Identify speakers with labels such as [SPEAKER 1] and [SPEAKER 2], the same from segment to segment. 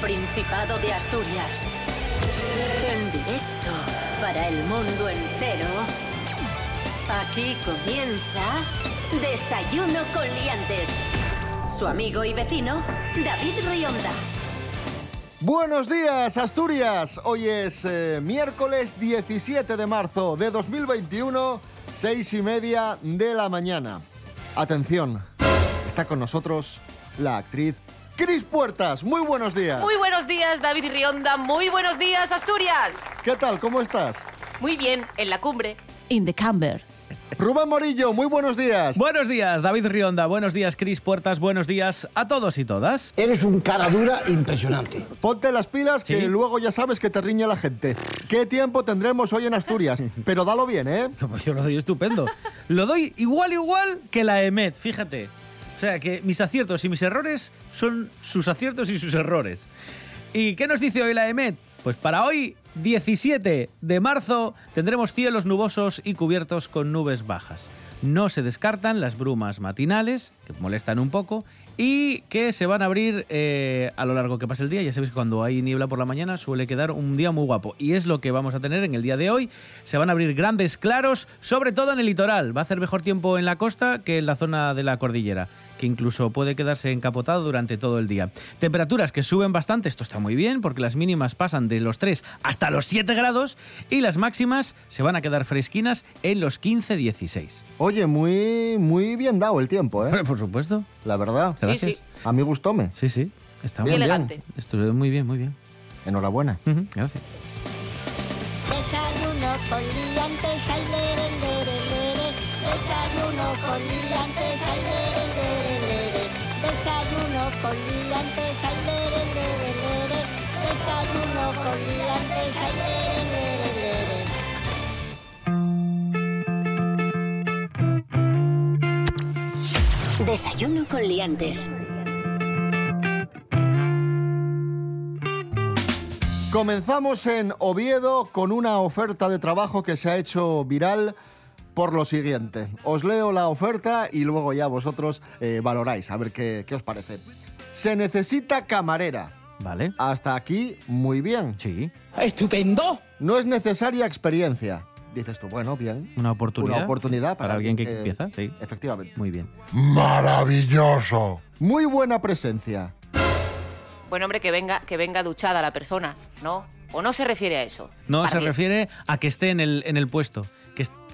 [SPEAKER 1] Principado de Asturias. En directo para el mundo entero. Aquí comienza Desayuno con Liantes. Su amigo y vecino, David Rionda.
[SPEAKER 2] Buenos días, Asturias. Hoy es eh, miércoles 17 de marzo de 2021, seis y media de la mañana. Atención, está con nosotros la actriz Cris Puertas. Muy buenos días.
[SPEAKER 3] Muy buenos días, David Rionda. Muy buenos días, Asturias.
[SPEAKER 2] ¿Qué tal? ¿Cómo estás?
[SPEAKER 3] Muy bien, en la cumbre.
[SPEAKER 4] In the camber.
[SPEAKER 2] Rubén Morillo, muy buenos días.
[SPEAKER 5] Buenos días, David Rionda. Buenos días, Cris Puertas. Buenos días a todos y todas.
[SPEAKER 6] Eres un cara dura impresionante.
[SPEAKER 2] Ponte las pilas que
[SPEAKER 5] Sí.
[SPEAKER 2] luego ya sabes que te riñe la gente. ¿Qué tiempo tendremos hoy en Asturias? Pero dalo bien, ¿eh?
[SPEAKER 5] Yo lo doy estupendo. Lo doy igual, igual que la EMET, fíjate. O sea, que mis aciertos y mis errores son sus aciertos y sus errores. ¿Y qué nos dice hoy la EMET? Pues para hoy, 17 de marzo, tendremos cielos nubosos y cubiertos con nubes bajas. No se descartan las brumas matinales, que molestan un poco, y que se van a abrir eh, a lo largo que pasa el día. Ya sabéis que cuando hay niebla por la mañana suele quedar un día muy guapo. Y es lo que vamos a tener en el día de hoy. Se van a abrir grandes claros, sobre todo en el litoral. Va a hacer mejor tiempo en la costa que en la zona de la cordillera que incluso puede quedarse encapotado durante todo el día. Temperaturas que suben bastante, esto está muy bien, porque las mínimas pasan de los 3 hasta los 7 grados y las máximas se van a quedar fresquinas en los 15-16.
[SPEAKER 2] Oye, muy, muy bien dado el tiempo, ¿eh?
[SPEAKER 5] Por supuesto.
[SPEAKER 2] La verdad.
[SPEAKER 3] Sí,
[SPEAKER 5] Gracias.
[SPEAKER 3] sí.
[SPEAKER 2] A mí gustóme.
[SPEAKER 5] Sí, sí. Está
[SPEAKER 3] Muy
[SPEAKER 5] muy bien.
[SPEAKER 3] elegante.
[SPEAKER 5] Estuvo muy bien, muy bien.
[SPEAKER 2] Enhorabuena.
[SPEAKER 5] Gracias.
[SPEAKER 7] Desayuno con liantes, ay, lere, lere, lere. Desayuno con liantes, ay. Desayuno con liantes, ay, lere, lere, lere. Desayuno con liantes, ay, lere, lere, lere.
[SPEAKER 1] Desayuno con Liantes.
[SPEAKER 2] Comenzamos en Oviedo con una oferta de trabajo que se ha hecho viral por lo siguiente. Os leo la oferta y luego ya vosotros eh, valoráis, a ver qué, qué os parece. Se necesita camarera.
[SPEAKER 5] Vale.
[SPEAKER 2] Hasta aquí, muy bien.
[SPEAKER 5] Sí.
[SPEAKER 6] ¡Estupendo!
[SPEAKER 2] No es necesaria experiencia. Dices tú, bueno, bien.
[SPEAKER 5] Una oportunidad.
[SPEAKER 2] Una oportunidad para,
[SPEAKER 5] para alguien que empieza, sí.
[SPEAKER 2] Efectivamente.
[SPEAKER 5] Muy bien.
[SPEAKER 8] Maravilloso.
[SPEAKER 2] Muy buena presencia.
[SPEAKER 3] Bueno, hombre, que venga, que venga duchada la persona, ¿no? ¿O no se refiere a eso?
[SPEAKER 5] No, se
[SPEAKER 3] mí.
[SPEAKER 5] refiere a que esté en el, en el puesto.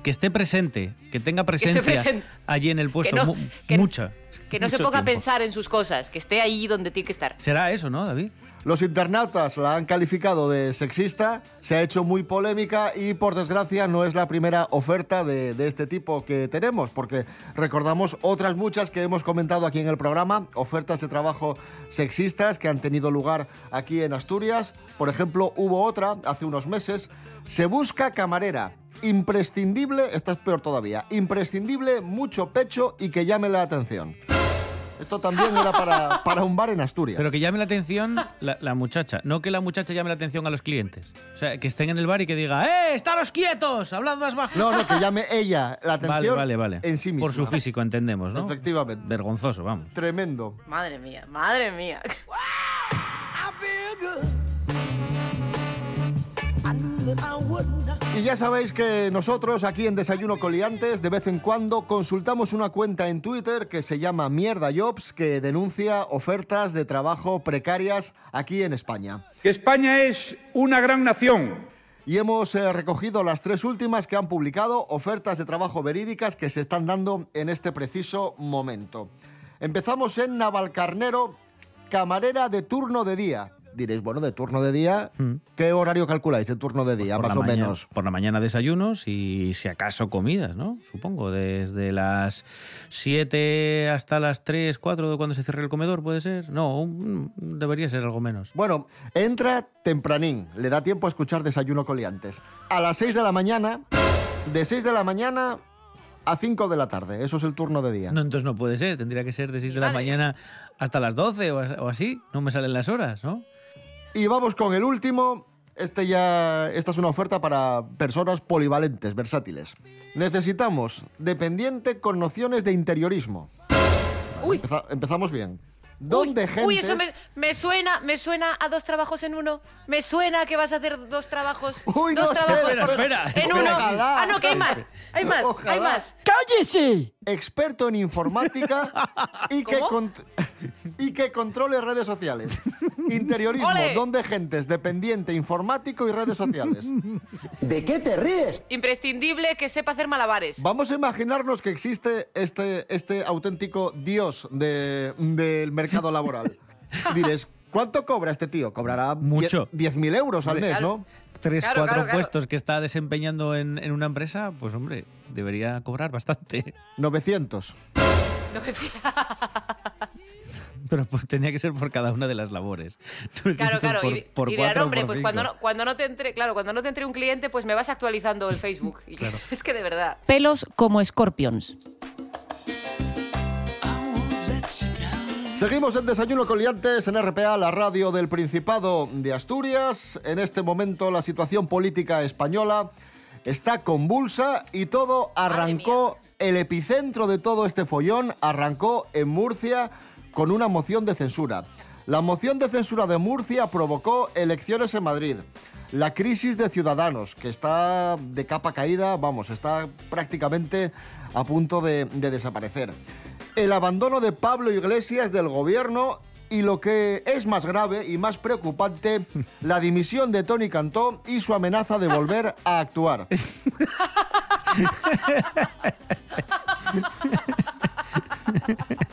[SPEAKER 5] Que, est- que esté presente, que tenga presencia
[SPEAKER 3] presente.
[SPEAKER 5] allí en el puesto.
[SPEAKER 3] no-
[SPEAKER 5] mu-
[SPEAKER 3] que-
[SPEAKER 5] mucha.
[SPEAKER 3] Que no se ponga a pensar en sus cosas, que esté ahí donde tiene que estar.
[SPEAKER 5] Será eso, ¿no, David?
[SPEAKER 2] Los internautas la han calificado de sexista, se ha hecho muy polémica y por desgracia no es la primera oferta de, de este tipo que tenemos, porque recordamos otras muchas que hemos comentado aquí en el programa, ofertas de trabajo sexistas que han tenido lugar aquí en Asturias. Por ejemplo, hubo otra hace unos meses, se busca camarera. Imprescindible, esta es peor todavía, imprescindible, mucho pecho y que llame la atención. Esto también era para, para un bar en Asturias.
[SPEAKER 5] Pero que llame la atención la, la muchacha, no que la muchacha llame la atención a los clientes. O sea, que estén en el bar y que diga, ¡eh, estaros quietos! Hablad más bajo.
[SPEAKER 2] No, no, que llame ella la
[SPEAKER 5] vale,
[SPEAKER 2] atención
[SPEAKER 5] vale, vale.
[SPEAKER 2] en sí misma.
[SPEAKER 5] Por su físico, entendemos, ¿no?
[SPEAKER 2] Efectivamente.
[SPEAKER 5] Vergonzoso, vamos.
[SPEAKER 2] Tremendo.
[SPEAKER 3] Madre mía, madre mía.
[SPEAKER 2] Y ya sabéis que nosotros aquí en Desayuno Coliantes de vez en cuando consultamos una cuenta en Twitter que se llama Mierda Jobs que denuncia ofertas de trabajo precarias aquí en España.
[SPEAKER 9] que España es una gran nación.
[SPEAKER 2] Y hemos eh, recogido las tres últimas que han publicado, ofertas de trabajo verídicas que se están dando en este preciso momento. Empezamos en Navalcarnero, camarera de turno de día. Diréis, bueno, de turno de día, ¿qué horario calculáis de turno de día,
[SPEAKER 5] Por
[SPEAKER 2] más o
[SPEAKER 5] mañana-
[SPEAKER 2] menos?
[SPEAKER 5] Por la mañana desayunos y si acaso comidas, ¿no? Supongo, desde las 7 hasta las 3, 4 de cuando se cierre el comedor, ¿puede ser? No, un- debería ser algo menos.
[SPEAKER 2] Bueno, entra tempranín, le da tiempo a escuchar Desayuno Coliantes. A las 6 de la mañana, de 6 de la mañana a 5 de la tarde, eso es el turno de día.
[SPEAKER 5] No, entonces no puede ser, tendría que ser de 6 de la mañana hasta las 12 o, as- o así, no me salen las horas, ¿no?
[SPEAKER 2] Y vamos con el último. Este ya, esta es una oferta para personas polivalentes, versátiles. Necesitamos dependiente con nociones de interiorismo.
[SPEAKER 3] Uy,
[SPEAKER 2] Empeza- empezamos bien. donde
[SPEAKER 3] uy,
[SPEAKER 2] gentes...
[SPEAKER 3] Uy, eso me, me suena, me suena a dos trabajos en uno. Me suena que vas a hacer dos trabajos.
[SPEAKER 2] Uy, no,
[SPEAKER 3] dos trabajos
[SPEAKER 5] espera, espera,
[SPEAKER 3] en
[SPEAKER 5] espera.
[SPEAKER 3] uno.
[SPEAKER 2] Ojalá.
[SPEAKER 3] Ah, no, que hay más. Hay más, hay
[SPEAKER 2] Ojalá.
[SPEAKER 3] más.
[SPEAKER 6] ¡Cállese!
[SPEAKER 2] experto en informática y que controle redes sociales. Interiorismo,
[SPEAKER 3] ¡Ole!
[SPEAKER 2] don de gentes, dependiente, informático y redes sociales.
[SPEAKER 6] ¿De qué te ríes?
[SPEAKER 3] Imprescindible que sepa hacer malabares.
[SPEAKER 2] Vamos a imaginarnos que existe este, este auténtico dios de- del mercado laboral. Diréis, ¿cuánto cobra este tío? Cobrará
[SPEAKER 5] Mucho.
[SPEAKER 2] 10.000 euros al mes, ¿no?
[SPEAKER 5] Tres,
[SPEAKER 3] Claro,
[SPEAKER 5] cuatro
[SPEAKER 3] claro, claro.
[SPEAKER 5] puestos que está desempeñando en, en una empresa, pues hombre, debería cobrar bastante.
[SPEAKER 2] 900.
[SPEAKER 3] No me fía.
[SPEAKER 5] Pero pues tenía que ser por cada una de las labores.
[SPEAKER 3] Claro, claro.
[SPEAKER 5] Por,
[SPEAKER 3] y,
[SPEAKER 5] por
[SPEAKER 3] y dirán, hombre,
[SPEAKER 5] por
[SPEAKER 3] pues cuando no, cuando no te entre, claro, cuando no te entre un cliente, pues me vas actualizando el Facebook. Y
[SPEAKER 5] Claro.
[SPEAKER 3] Es que de verdad.
[SPEAKER 4] Pelos como escorpions.
[SPEAKER 2] Seguimos en Desayuno con Liantes en RPA, la radio del Principado de Asturias. En este momento la situación política española está convulsa y todo arrancó, el epicentro de todo este follón arrancó en Murcia con una moción de censura. La moción de censura de Murcia provocó elecciones en Madrid. La crisis de Ciudadanos, que está de capa caída, vamos, está prácticamente a punto de, de desaparecer. El abandono de Pablo Iglesias del gobierno y lo que es más grave y más preocupante, la dimisión de Tony Cantó y su amenaza de volver a actuar.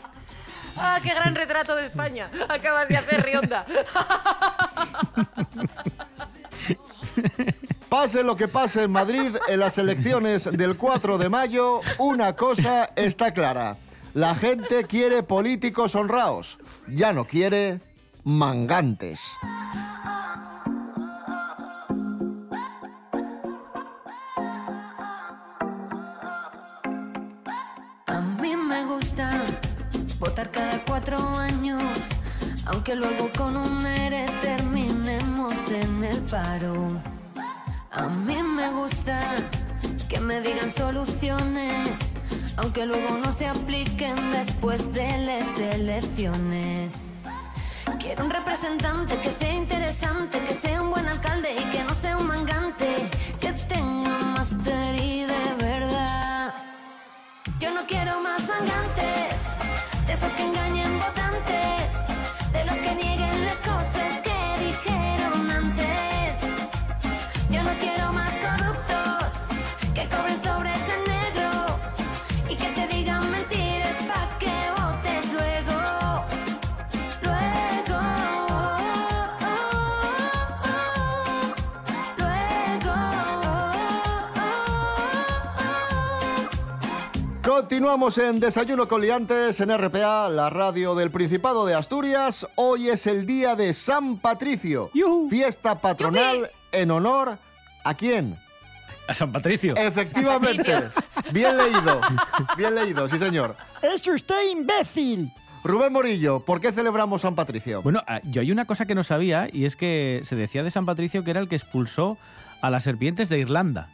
[SPEAKER 3] ¡Ah, qué gran retrato de España! Acabas de hacer Rionda.
[SPEAKER 2] Pase lo que pase en Madrid en las elecciones del 4 de mayo, una cosa está clara. La gente quiere políticos honrados, ya no quiere mangantes.
[SPEAKER 10] A mí me gusta votar cada aunque luego con un ERE terminemos en el paro. A mí me gusta que me digan soluciones, aunque luego no se apliquen después de las elecciones. Quiero un representante que sea interesante, que sea un buen alcalde y que no sea un mangante, que tenga máster y de verdad. Yo no quiero más mangantes, de esos que engañen votantes, de los que
[SPEAKER 2] Continuamos en Desayuno con Liantes en RPA, la radio del Principado de Asturias. Hoy es el día de San Patricio, fiesta patronal en honor a quién?
[SPEAKER 5] A San Patricio.
[SPEAKER 2] Efectivamente. Bien leído. Bien leído, sí señor.
[SPEAKER 6] ¡Es usted imbécil!
[SPEAKER 2] Rubén Morillo, ¿por qué celebramos San Patricio?
[SPEAKER 5] Bueno, ah, yo hay una cosa que no sabía y es que se decía de San Patricio que era el que expulsó a las serpientes de Irlanda.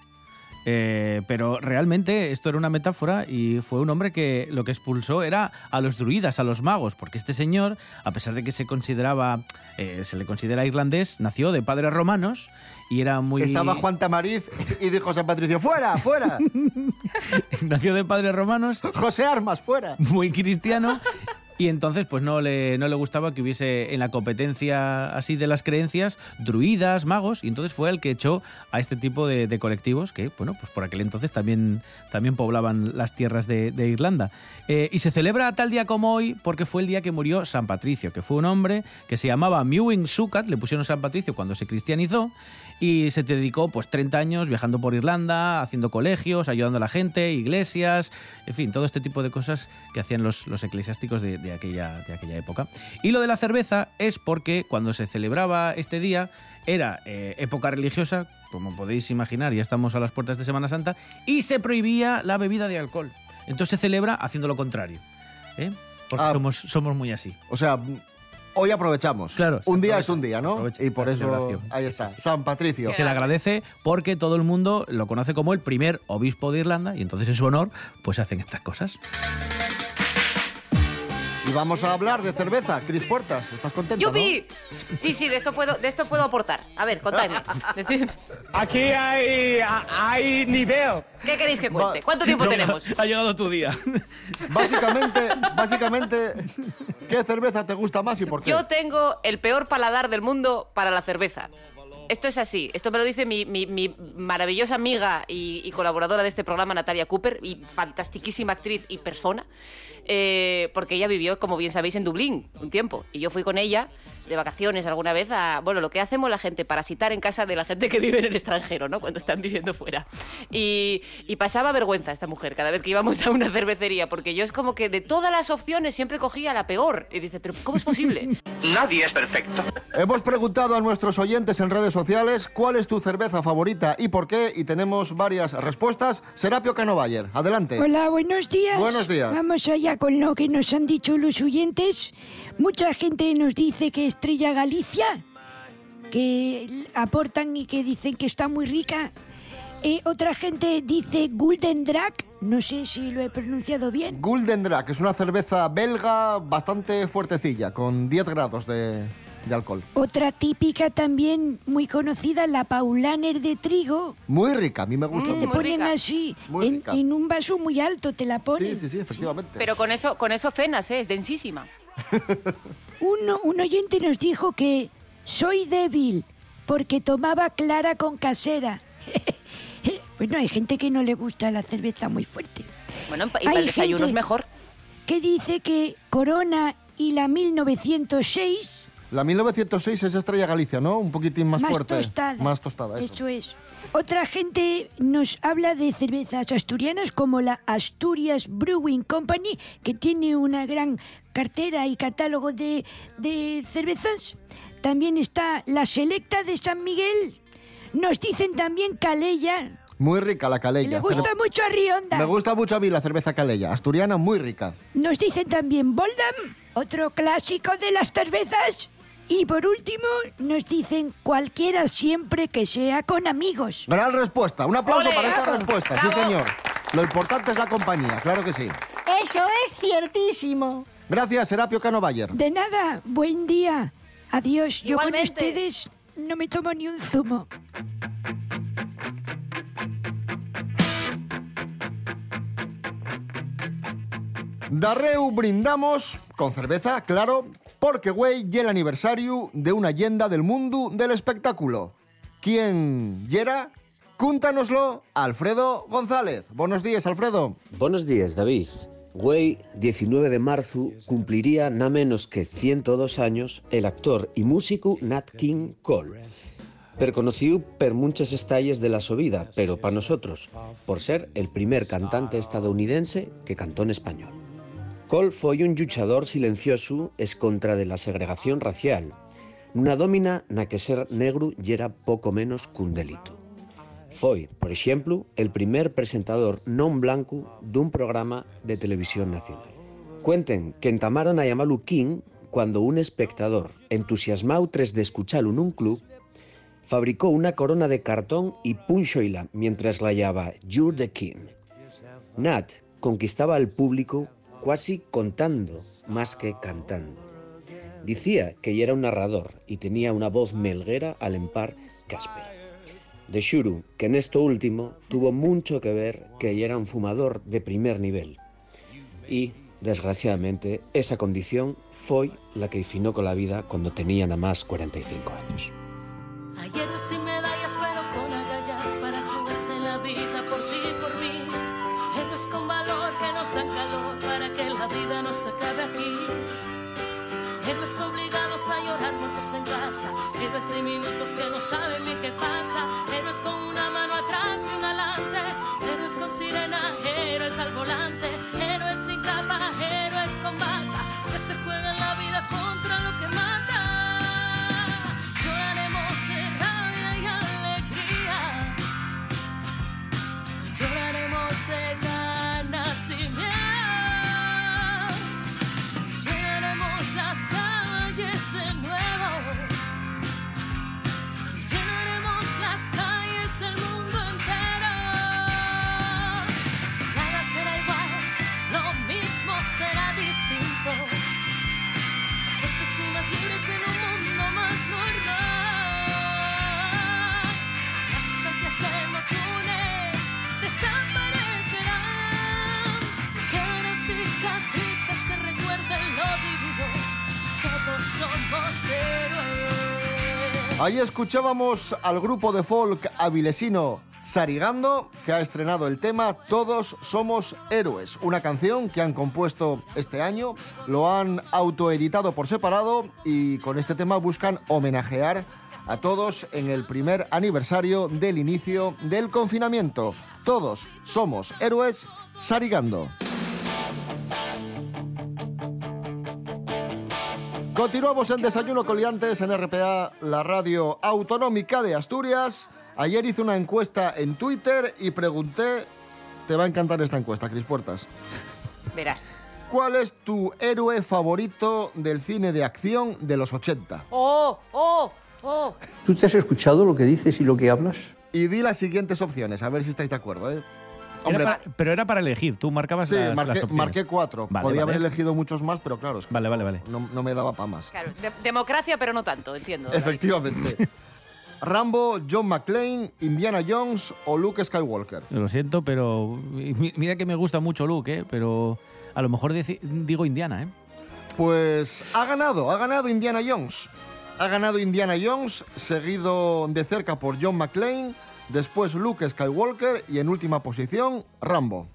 [SPEAKER 5] Eh, pero realmente esto era una metáfora y fue un hombre que lo que expulsó era a los druidas, a los magos, porque este señor, a pesar de que se consideraba, eh, se le considera irlandés, nació de padres romanos y era muy...
[SPEAKER 2] Estaba Juan Tamariz y dijo San Patricio, fuera, fuera.
[SPEAKER 5] nació de padres romanos
[SPEAKER 2] José Armas, fuera.
[SPEAKER 5] muy cristiano y entonces pues no le, no le gustaba que hubiese en la competencia así de las creencias druidas, magos y entonces fue el que echó a este tipo de, colectivos que bueno pues por aquel entonces también, también poblaban las tierras de, Irlanda. Eh, y se celebra tal día como hoy porque fue el día que murió San Patricio, que fue un hombre que se llamaba Mewing Sukat, le pusieron San Patricio cuando se cristianizó y se dedicó pues 30 años viajando por Irlanda, haciendo colegios, ayudando a la gente, iglesias, en fin, todo este tipo de cosas que hacían los, los eclesiásticos de, de aquella, de aquella época. Y lo de la cerveza es porque cuando se celebraba este día era eh, época religiosa, como podéis imaginar, ya estamos a las puertas de Semana Santa, y se prohibía la bebida de alcohol. Entonces se celebra haciendo lo contrario. ¿eh? Porque
[SPEAKER 2] Ah.
[SPEAKER 5] somos, somos muy así.
[SPEAKER 2] O sea, hoy aprovechamos.
[SPEAKER 5] Claro,
[SPEAKER 2] Un día es un día, ¿no? Y por eso, ahí está, San Patricio.
[SPEAKER 5] Se le agradece porque todo el mundo lo conoce como el primer obispo de Irlanda y entonces en su honor pues hacen estas cosas.
[SPEAKER 2] Y vamos a hablar de cerveza. Cris Puertas, ¿estás contenta,
[SPEAKER 3] ¡Yupi! Sí, sí, de esto puedo, de esto puedo aportar. A ver, contadme.
[SPEAKER 9] Aquí hay, hay nivel.
[SPEAKER 3] ¿Qué queréis que cuente? ¿Cuánto tiempo tenemos?
[SPEAKER 5] Ha llegado tu día.
[SPEAKER 2] no? Básicamente, básicamente, ¿qué cerveza te gusta más y por qué?
[SPEAKER 3] Yo tengo el peor paladar del mundo para la cerveza. Esto es así. Esto me lo dice mi, mi- mi maravillosa amiga y, y colaboradora de este programa, Natalia Cooper, y fantastiquísima actriz y persona, eh, porque ella vivió, como bien sabéis, en Dublín un tiempo. Y yo fui con ella de vacaciones alguna vez a, bueno, lo que hacemos la gente, parasitar en casa de la gente que vive en el extranjero, ¿no? Cuando están viviendo fuera. Y, y pasaba vergüenza esta mujer cada vez que íbamos a una cervecería, porque yo es como que de todas las opciones siempre cogía la peor. Y dice, pero ¿cómo es posible?
[SPEAKER 9] Nadie es perfecto.
[SPEAKER 2] Hemos preguntado a nuestros oyentes en redes sociales cuál es tu cerveza favorita y por qué, y tenemos varias respuestas. Serapio Canovayer, adelante.
[SPEAKER 6] Hola, buenos días.
[SPEAKER 2] Buenos días.
[SPEAKER 6] Vamos allá con lo que nos han dicho los oyentes. Mucha gente nos dice que Estrella Galicia, que aportan y que dicen que está muy rica. Eh, otra gente dice Golden Drag, no sé si lo he pronunciado bien.
[SPEAKER 2] Golden Drag es una cerveza belga bastante fuertecilla, con 10 grados de, de alcohol.
[SPEAKER 6] Otra típica también muy conocida, la Paulaner de trigo,
[SPEAKER 2] Muy rica, a mí me gusta
[SPEAKER 6] que te ponen
[SPEAKER 3] rica.
[SPEAKER 6] así, en, un vaso muy alto, te la ponen.
[SPEAKER 2] Sí, sí, sí, efectivamente.
[SPEAKER 3] Pero con eso, con eso cenas, ¿eh? Es densísima.
[SPEAKER 6] Uno, un oyente nos dijo que soy débil porque tomaba clara con casera. bueno, hay gente que no le gusta la cerveza muy fuerte.
[SPEAKER 3] Bueno, y
[SPEAKER 6] Hay
[SPEAKER 3] para el desayuno es mejor.
[SPEAKER 6] Que dice que Corona y la 1906
[SPEAKER 2] La 1906 es Estrella Galicia, ¿no? Un poquitín más,
[SPEAKER 6] más
[SPEAKER 2] fuerte.
[SPEAKER 6] tostada.
[SPEAKER 2] Más tostada, eso.
[SPEAKER 6] Eso es. Otra gente nos habla de cervezas asturianas como la Asturias Brewing Company, que tiene una gran cartera y catálogo de, de cervezas. También está la Selecta de San Miguel. Nos dicen también Calella.
[SPEAKER 2] Muy rica la calella.
[SPEAKER 6] Le gusta mucho a Rionda.
[SPEAKER 2] Me gusta mucho a mí la cerveza calella. Asturiana, muy rica.
[SPEAKER 6] Nos dicen también Boldam, otro clásico de las cervezas. Y por último, nos dicen cualquiera siempre que sea con amigos.
[SPEAKER 2] Gran respuesta. Un aplauso
[SPEAKER 3] ¡Ole!
[SPEAKER 2] para esta
[SPEAKER 3] ¡Bravo!
[SPEAKER 2] respuesta. Sí, señor. Lo importante es la compañía, claro que sí.
[SPEAKER 7] Eso es ciertísimo.
[SPEAKER 2] Gracias, Serapio Canovayer.
[SPEAKER 6] De nada, buen día. Adiós, yo con ustedes no me tomo ni un zumo.
[SPEAKER 2] Darreu brindamos con cerveza, claro, porque güey y el aniversario de una leyenda del mundo del espectáculo. ¿Quién yera? Cúntanoslo, Alfredo González. Buenos días, Alfredo.
[SPEAKER 11] Buenos días, David. Güey, 19 de marzo, cumpliría nada menos que 102 años el actor y músico Nat King Cole. Perconocido per muchas estalles de la su vida, pero para nosotros, por ser el primer cantante estadounidense que cantó en español. Cole foi un luchador silencioso es contra de la segregación racial, una domina na que ser negro yera poco menos cun delito. Foi, por exemplo, el primer presentador non blanco dun programa de televisión nacional. Cuenten que entamaron a llamalu King cuando un espectador, entusiasmado tres de escucharlo nun club, fabricó una corona de cartón y punxoila mientras la llamaba You're the King. Nat conquistaba al público casi contando más que cantando. Decía que ya era un narrador y tenía una voz melguera al empar que áspera. De Shuru, que en esto último tuvo mucho que ver que era un fumador de primer nivel. Y, desgraciadamente, esa condición fue la que finó con la vida cuando tenía nada más 45 años.
[SPEAKER 12] Hay héroes sin casa. Héroes diminutos que no saben bien qué pasa.
[SPEAKER 2] Ahí escuchábamos al grupo de folk avilesino Sarigando, que ha estrenado el tema Todos somos héroes, una canción que han compuesto este año, lo han autoeditado por separado y con este tema buscan homenajear a todos en el primer aniversario del inicio del confinamiento. Todos somos héroes Sarigando. Continuamos en Desayuno Coliantes en RPA, la radio autonómica de Asturias. Ayer hice una encuesta en Twitter y pregunté, te va a encantar esta encuesta, Cris Puertas.
[SPEAKER 3] Verás.
[SPEAKER 2] ¿Cuál es tu héroe favorito del cine de acción de los 80?
[SPEAKER 3] ¡Oh! ¡Oh! ¡Oh!
[SPEAKER 13] ¿Tú te has escuchado lo que dices y lo que hablas?
[SPEAKER 2] Y di las siguientes opciones, a ver si estáis de acuerdo. ¿eh?
[SPEAKER 5] Era para- pero era para elegir, tú marcabas
[SPEAKER 2] Sí,
[SPEAKER 5] las,
[SPEAKER 2] marqué,
[SPEAKER 5] las opciones.
[SPEAKER 2] marqué cuatro.
[SPEAKER 5] Vale,
[SPEAKER 2] Podía
[SPEAKER 5] vale.
[SPEAKER 2] haber elegido muchos más, pero claro, es que
[SPEAKER 5] Vale, vale, vale.
[SPEAKER 2] no, no me daba para más.
[SPEAKER 3] Claro, de- democracia, pero no tanto, entiendo.
[SPEAKER 2] Efectivamente. Rambo, John McClane, Indiana Jones o Luke Skywalker.
[SPEAKER 5] Lo siento, pero mi- mira que me gusta mucho Luke, ¿eh? pero a lo mejor digo Indiana, ¿eh?
[SPEAKER 2] Pues ha ganado, ha ganado Indiana Jones. Ha ganado Indiana Jones, seguido de cerca por John McClane, después Luke Skywalker y en última posición Rambo.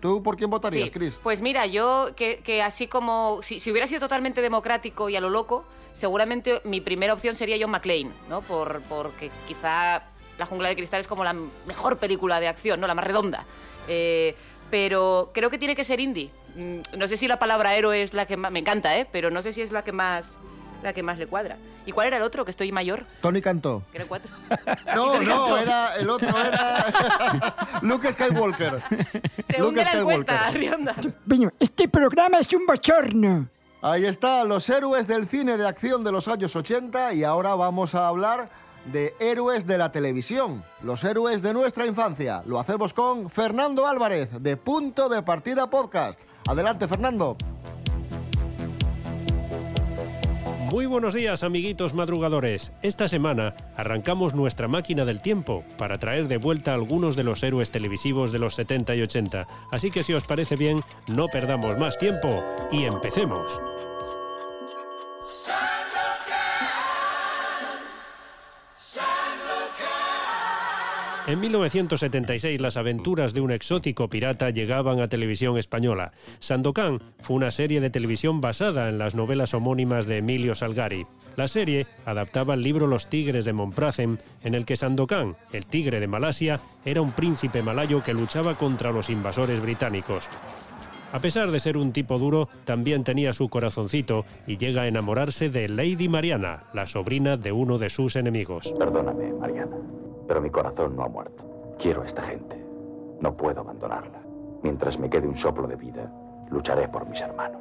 [SPEAKER 2] ¿Tú por quién votarías,
[SPEAKER 3] Sí,
[SPEAKER 2] Chris?
[SPEAKER 3] Pues mira, yo que, que así como si, si hubiera sido totalmente democrático y a lo loco, seguramente mi primera opción sería John McClane, ¿no? Por, porque quizá La jungla de cristal es como la mejor película de acción, ¿no? La más redonda. Eh, pero creo que tiene que ser indie. Mm, No sé si la palabra héroe es la que más... Me encanta, ¿eh? Pero no sé si es la que más, la que más le cuadra. ¿Y cuál era el otro? Que estoy mayor.
[SPEAKER 2] Tony Cantó.
[SPEAKER 3] Que eran cuatro.
[SPEAKER 2] No, no,
[SPEAKER 3] Cantó.
[SPEAKER 2] era el otro, era Luke Skywalker.
[SPEAKER 3] Te
[SPEAKER 2] Luke
[SPEAKER 3] la encuesta,
[SPEAKER 2] Skywalker.
[SPEAKER 3] Rionda.
[SPEAKER 6] Este programa es un bochorno.
[SPEAKER 2] Ahí está, los héroes del cine de acción de los años 80 y ahora vamos a hablar de héroes de la televisión, los héroes de nuestra infancia. Lo hacemos con Fernando Álvarez de Punto de Partida Podcast. Adelante, Fernando.
[SPEAKER 14] Muy buenos días, amiguitos madrugadores. Esta semana arrancamos nuestra máquina del tiempo para traer de vuelta algunos de los héroes televisivos de los 70 y 80. Así que si os parece bien, no perdamos más tiempo y empecemos. En 1976 las aventuras de un exótico pirata llegaban a televisión española. Sandokan fue una serie de televisión basada en las novelas homónimas de Emilio Salgari. La serie adaptaba el libro Los Tigres de Monpracem, en el que Sandokan, el tigre de Malasia, era un príncipe malayo que luchaba contra los invasores británicos. A pesar de ser un tipo duro, también tenía su corazoncito y llega a enamorarse de Lady Mariana, la sobrina de uno de sus enemigos.
[SPEAKER 15] Perdóname, Mariana, pero mi corazón no ha muerto. Quiero a esta gente. No puedo abandonarla. Mientras me quede un soplo de vida, lucharé por mis hermanos.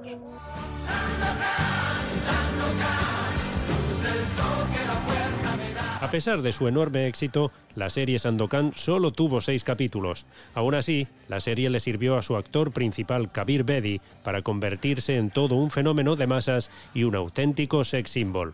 [SPEAKER 14] A pesar de su enorme éxito, la serie Sandokan solo tuvo seis capítulos. Aún así, la serie le sirvió a su actor principal, Kabir Bedi, para convertirse en todo un fenómeno de masas y un auténtico sex symbol.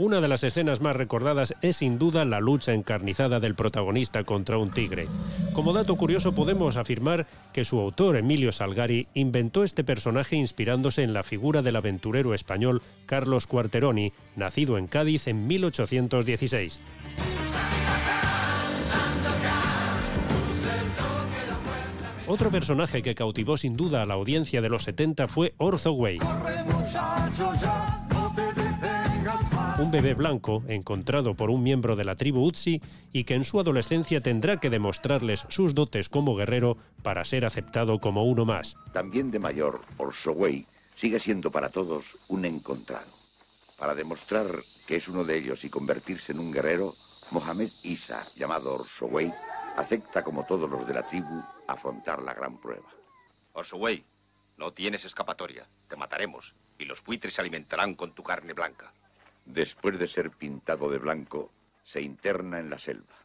[SPEAKER 14] Una de las escenas más recordadas es sin duda la lucha encarnizada del protagonista contra un tigre. Como dato curioso podemos afirmar que su autor Emilio Salgari inventó este personaje inspirándose en la figura del aventurero español Carlos Cuarteroni, nacido en Cádiz en 1816. Otro personaje que cautivó sin duda a la audiencia de los 70 fue Orzo Way. Un bebé blanco encontrado por un miembro de la tribu Utsi y que en su adolescencia tendrá que demostrarles sus dotes como guerrero para ser aceptado como uno más.
[SPEAKER 16] También de mayor, Orsoway sigue siendo para todos un encontrado. Para demostrar que es uno de ellos y convertirse en un guerrero, Mohamed Isa, llamado Orsoway, acepta como todos los de la tribu afrontar la gran prueba.
[SPEAKER 17] Orsoway, no tienes escapatoria. Te mataremos y los buitres se alimentarán con tu carne blanca.
[SPEAKER 16] Después de ser pintado de blanco, se interna en la selva.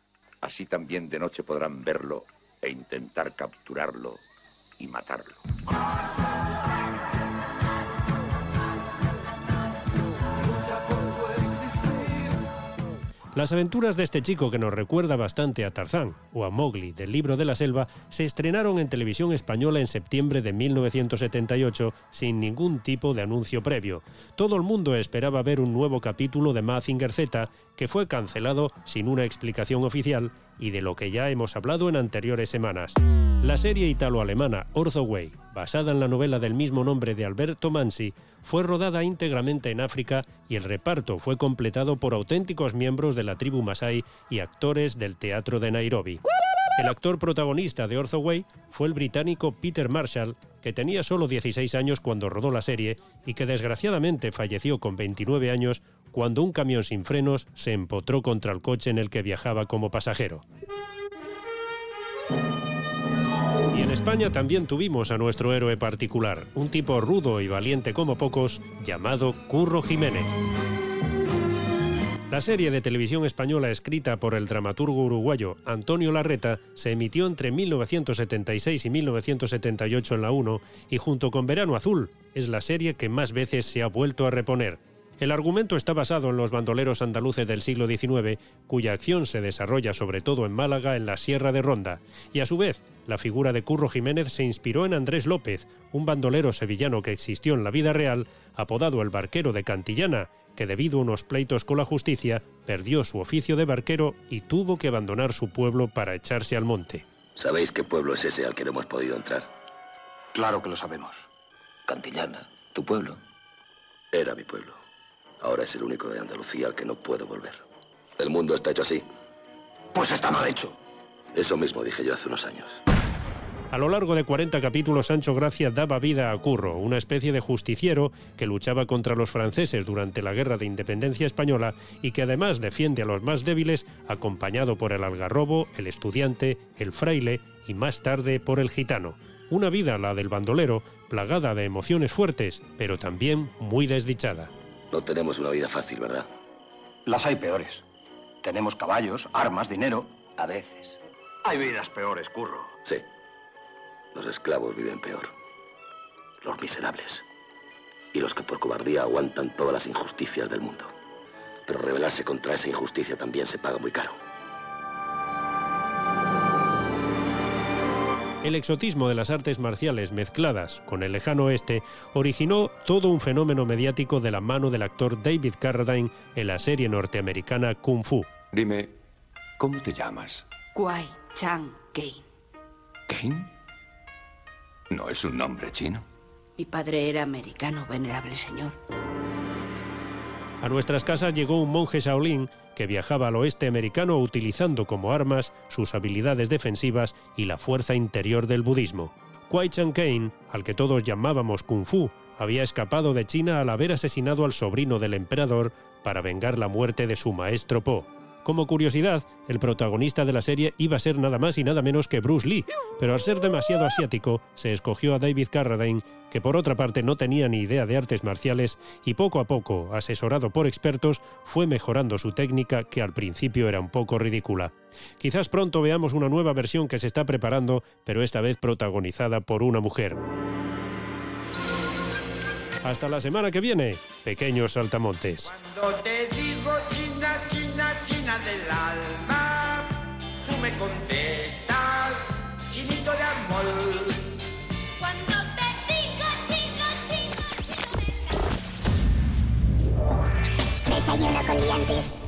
[SPEAKER 16] Así también de noche podrán verlo e intentar capturarlo y matarlo.
[SPEAKER 14] Las aventuras de este chico que nos recuerda bastante a Tarzán o a Mowgli del libro de la selva se estrenaron en televisión española en septiembre de 1978 sin ningún tipo de anuncio previo. Todo el mundo esperaba ver un nuevo capítulo de Mazinger Z que fue cancelado sin una explicación oficial y de lo que ya hemos hablado en anteriores semanas. La serie italo-alemana Ortho Way, basada en la novela del mismo nombre de Alberto Mansi, fue rodada íntegramente en África y el reparto fue completado por auténticos miembros de la tribu Masai y actores del teatro de Nairobi. El actor protagonista de Way fue el británico Peter Marshall, que tenía solo 16 años cuando rodó la serie y que desgraciadamente falleció con 29 años cuando un camión sin frenos se empotró contra el coche en el que viajaba como pasajero. Y en España también tuvimos a nuestro héroe particular, un tipo rudo y valiente como pocos, llamado Curro Jiménez. La serie de televisión española escrita por el dramaturgo uruguayo Antonio Larreta se emitió entre 1976 y 1978 en la 1 y junto con Verano Azul es la serie que más veces se ha vuelto a reponer. El argumento está basado en los bandoleros andaluces del siglo XIX, cuya acción se desarrolla sobre todo en Málaga, en la Sierra de Ronda, y a su vez, la figura de Curro Jiménez se inspiró en Andrés López, un bandolero sevillano que existió en la vida real, apodado el barquero de Cantillana, que debido a unos pleitos con la justicia, perdió su oficio de barquero y tuvo que abandonar su pueblo para echarse al monte.
[SPEAKER 18] ¿Sabéis qué pueblo es ese al que no hemos podido entrar?
[SPEAKER 19] Claro que lo sabemos.
[SPEAKER 18] Cantillana, tu pueblo. Era mi pueblo. Ahora es el único de Andalucía al que no puedo volver. El mundo está hecho así.
[SPEAKER 19] Pues está mal hecho.
[SPEAKER 18] Eso mismo dije yo hace unos años.
[SPEAKER 14] A lo largo de 40 capítulos, Sancho Gracia daba vida a Curro, una especie de justiciero que luchaba contra los franceses durante la Guerra de Independencia Española y que además defiende a los más débiles, acompañado por el algarrobo, el estudiante, el fraile y más tarde por el gitano. Una vida, la del bandolero, plagada de emociones fuertes, pero también muy desdichada.
[SPEAKER 18] No tenemos una vida fácil, ¿verdad?
[SPEAKER 19] Las hay peores. Tenemos caballos, armas, dinero.
[SPEAKER 18] A veces.
[SPEAKER 19] Hay vidas peores, curro.
[SPEAKER 18] Sí. Los esclavos viven peor. Los miserables. Y los que por cobardía aguantan todas las injusticias del mundo. Pero rebelarse contra esa injusticia también se paga muy caro.
[SPEAKER 14] El exotismo de las artes marciales mezcladas con el lejano oeste originó todo un fenómeno mediático de la mano del actor David Carradine en la serie norteamericana Kung Fu.
[SPEAKER 17] Dime, ¿cómo te llamas?
[SPEAKER 20] Kwai Chang Kane.
[SPEAKER 17] ¿Kane? No es un nombre chino.
[SPEAKER 20] Mi padre era americano, venerable señor.
[SPEAKER 14] A nuestras casas llegó un monje Shaolin que viajaba al oeste americano utilizando como armas sus habilidades defensivas y la fuerza interior del budismo. Kwai Chang Kane, al que todos llamábamos Kung Fu, había escapado de China al haber asesinado al sobrino del emperador para vengar la muerte de su maestro Po. Como curiosidad, el protagonista de la serie iba a ser nada más y nada menos que Bruce Lee, pero al ser demasiado asiático, se escogió a David Carradine, que por otra parte no tenía ni idea de artes marciales y poco a poco, asesorado por expertos, fue mejorando su técnica que al principio era un poco ridícula. Quizás pronto veamos una nueva versión que se está preparando, pero esta vez protagonizada por una mujer. Hasta la semana que viene, pequeños saltamontes.
[SPEAKER 21] Del alma, tú me contestas, chinito de amor.
[SPEAKER 12] Cuando te digo chino, chino,
[SPEAKER 7] Desayuno con liantes.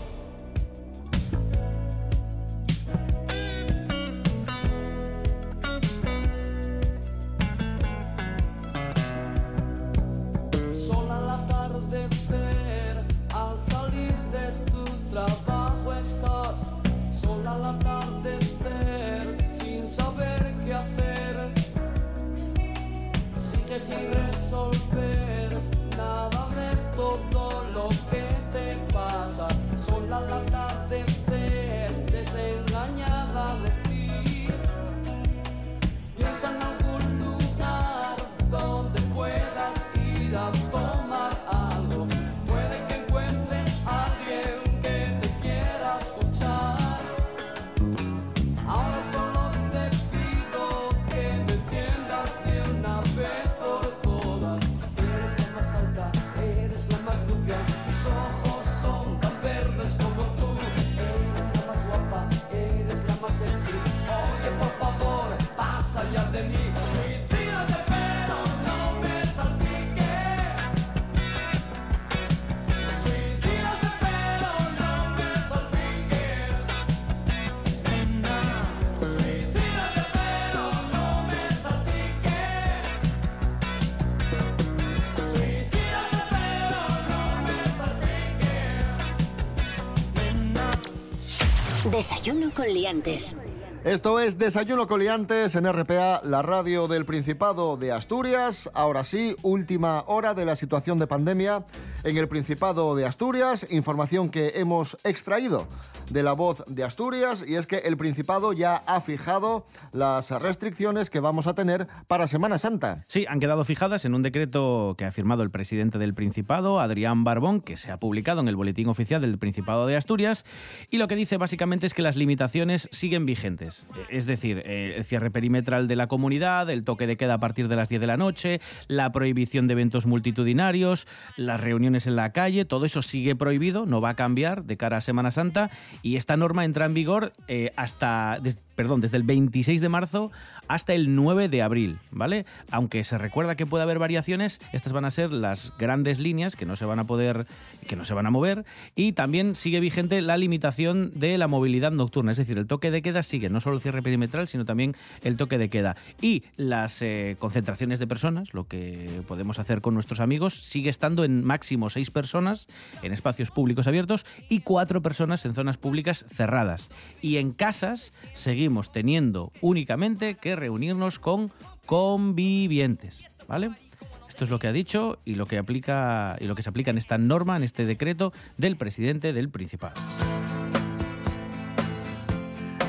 [SPEAKER 7] Desayuno con liantes.
[SPEAKER 2] Esto es Desayuno Coliantes en RPA, la radio del Principado de Asturias. Ahora sí, última hora de la situación de pandemia en el Principado de Asturias. Información que hemos extraído de la voz de Asturias y es que el Principado ya ha fijado las restricciones que vamos a tener para Semana Santa.
[SPEAKER 5] Sí, han quedado fijadas en un decreto que ha firmado el presidente del Principado, Adrián Barbón, que se ha publicado en el Boletín Oficial del Principado de Asturias, y lo que dice básicamente es que las limitaciones siguen vigentes. Es decir, eh, el cierre perimetral de la comunidad, el toque de queda a partir de las 10 de la noche, la prohibición de eventos multitudinarios, las reuniones en la calle, todo eso sigue prohibido, no va a cambiar de cara a Semana Santa, y esta norma entra en vigor eh, hasta, perdón, desde el 26 de marzo hasta el 9 de abril, ¿vale? Aunque se recuerda que puede haber variaciones, estas van a ser las grandes líneas que no se van a poder, que no se van a mover, y también sigue vigente la limitación de la movilidad nocturna, es decir, el toque de queda sigue, no solo el cierre perimetral, sino también el toque de queda. Y las eh, concentraciones de personas, lo que podemos hacer con nuestros amigos, sigue estando en máximo seis personas en espacios públicos abiertos y cuatro personas en zonas públicas cerradas. Y en casas seguimos teniendo únicamente que reunirnos con convivientes, ¿vale? Esto es lo que ha dicho y lo que aplica y lo que se aplica en esta norma, en este decreto del presidente del Principado.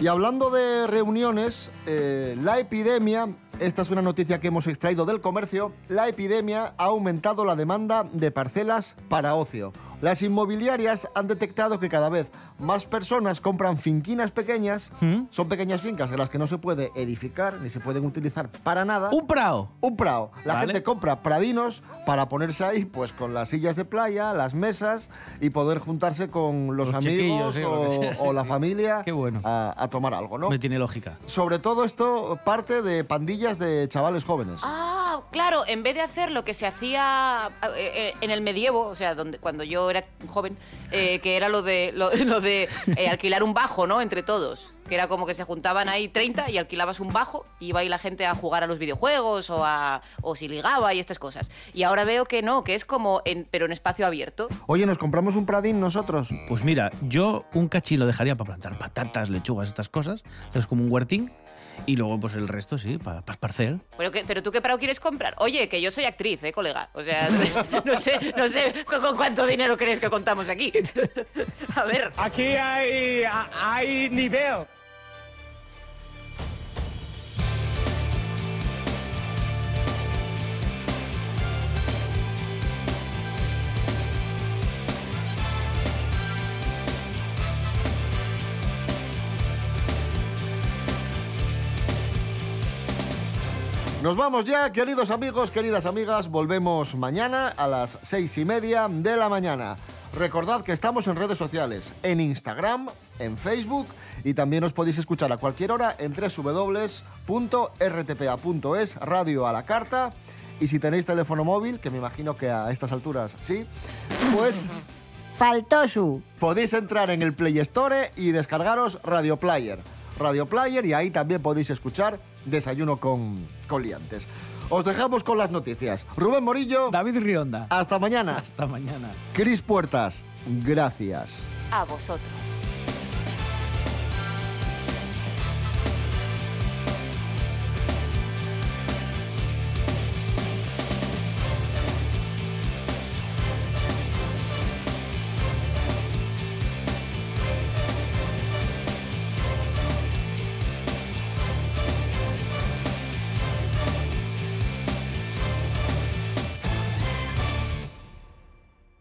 [SPEAKER 2] Y hablando de reuniones, eh, la epidemia, esta es una noticia que hemos extraído del comercio, la epidemia ha aumentado la demanda de parcelas para ocio. Las inmobiliarias han detectado que cada vez más personas compran finquinas pequeñas, son pequeñas fincas en las que no se puede edificar ni se pueden utilizar para nada.
[SPEAKER 5] Un prao.
[SPEAKER 2] Un prao. La
[SPEAKER 5] Vale.
[SPEAKER 2] gente compra pradinos para ponerse ahí pues con las sillas de playa, las mesas y poder juntarse con los,
[SPEAKER 5] Los
[SPEAKER 2] amigos
[SPEAKER 5] sí,
[SPEAKER 2] o,
[SPEAKER 5] sí,
[SPEAKER 2] la
[SPEAKER 5] sí.
[SPEAKER 2] familia
[SPEAKER 5] Qué bueno.
[SPEAKER 2] a, a tomar algo, ¿no?
[SPEAKER 5] Me tiene lógica.
[SPEAKER 2] Sobre todo esto parte de pandillas de chavales jóvenes.
[SPEAKER 3] Ah, claro, en vez de hacer lo que se hacía eh, eh, en el medievo, o sea, donde, cuando yo era joven, eh, que era lo de, lo, lo de eh, alquilar un bajo, ¿no? Entre todos. Que era como que se juntaban ahí 30 y alquilabas un bajo, y iba ahí la gente a jugar a los videojuegos o, a, o si ligaba y estas cosas. Y ahora veo que no, que es como, en, pero en espacio abierto.
[SPEAKER 2] Oye, ¿nos compramos un pradín nosotros?
[SPEAKER 5] Pues mira, yo un cachín lo dejaría para plantar patatas, lechugas, estas cosas. Es como un huertín. Y luego, pues el resto, sí, para esparcer.
[SPEAKER 3] Pero, que, pero tú qué prado quieres comprar? Oye, que yo soy actriz, ¿eh, colega? O sea, no sé, no sé con, con cuánto dinero crees que contamos aquí. A ver.
[SPEAKER 9] Aquí hay, hay nivel.
[SPEAKER 2] Nos vamos ya, queridos amigos, queridas amigas. Volvemos mañana a las seis y media de la mañana. Recordad que estamos en redes sociales, en Instagram, en Facebook y también os podéis escuchar a cualquier hora en www.rtpa.es, radio a la carta. Y si tenéis teléfono móvil, que me imagino que a estas alturas sí, pues
[SPEAKER 6] Faltó su.
[SPEAKER 2] podéis entrar en el Play Store y descargaros Radio Player. Radio Player y ahí también podéis escuchar Desayuno con, Os dejamos con las noticias. Rubén Morillo.
[SPEAKER 5] David Rionda.
[SPEAKER 2] Hasta mañana.
[SPEAKER 5] Hasta mañana.
[SPEAKER 2] Cris Puertas. Gracias.
[SPEAKER 3] A vosotros.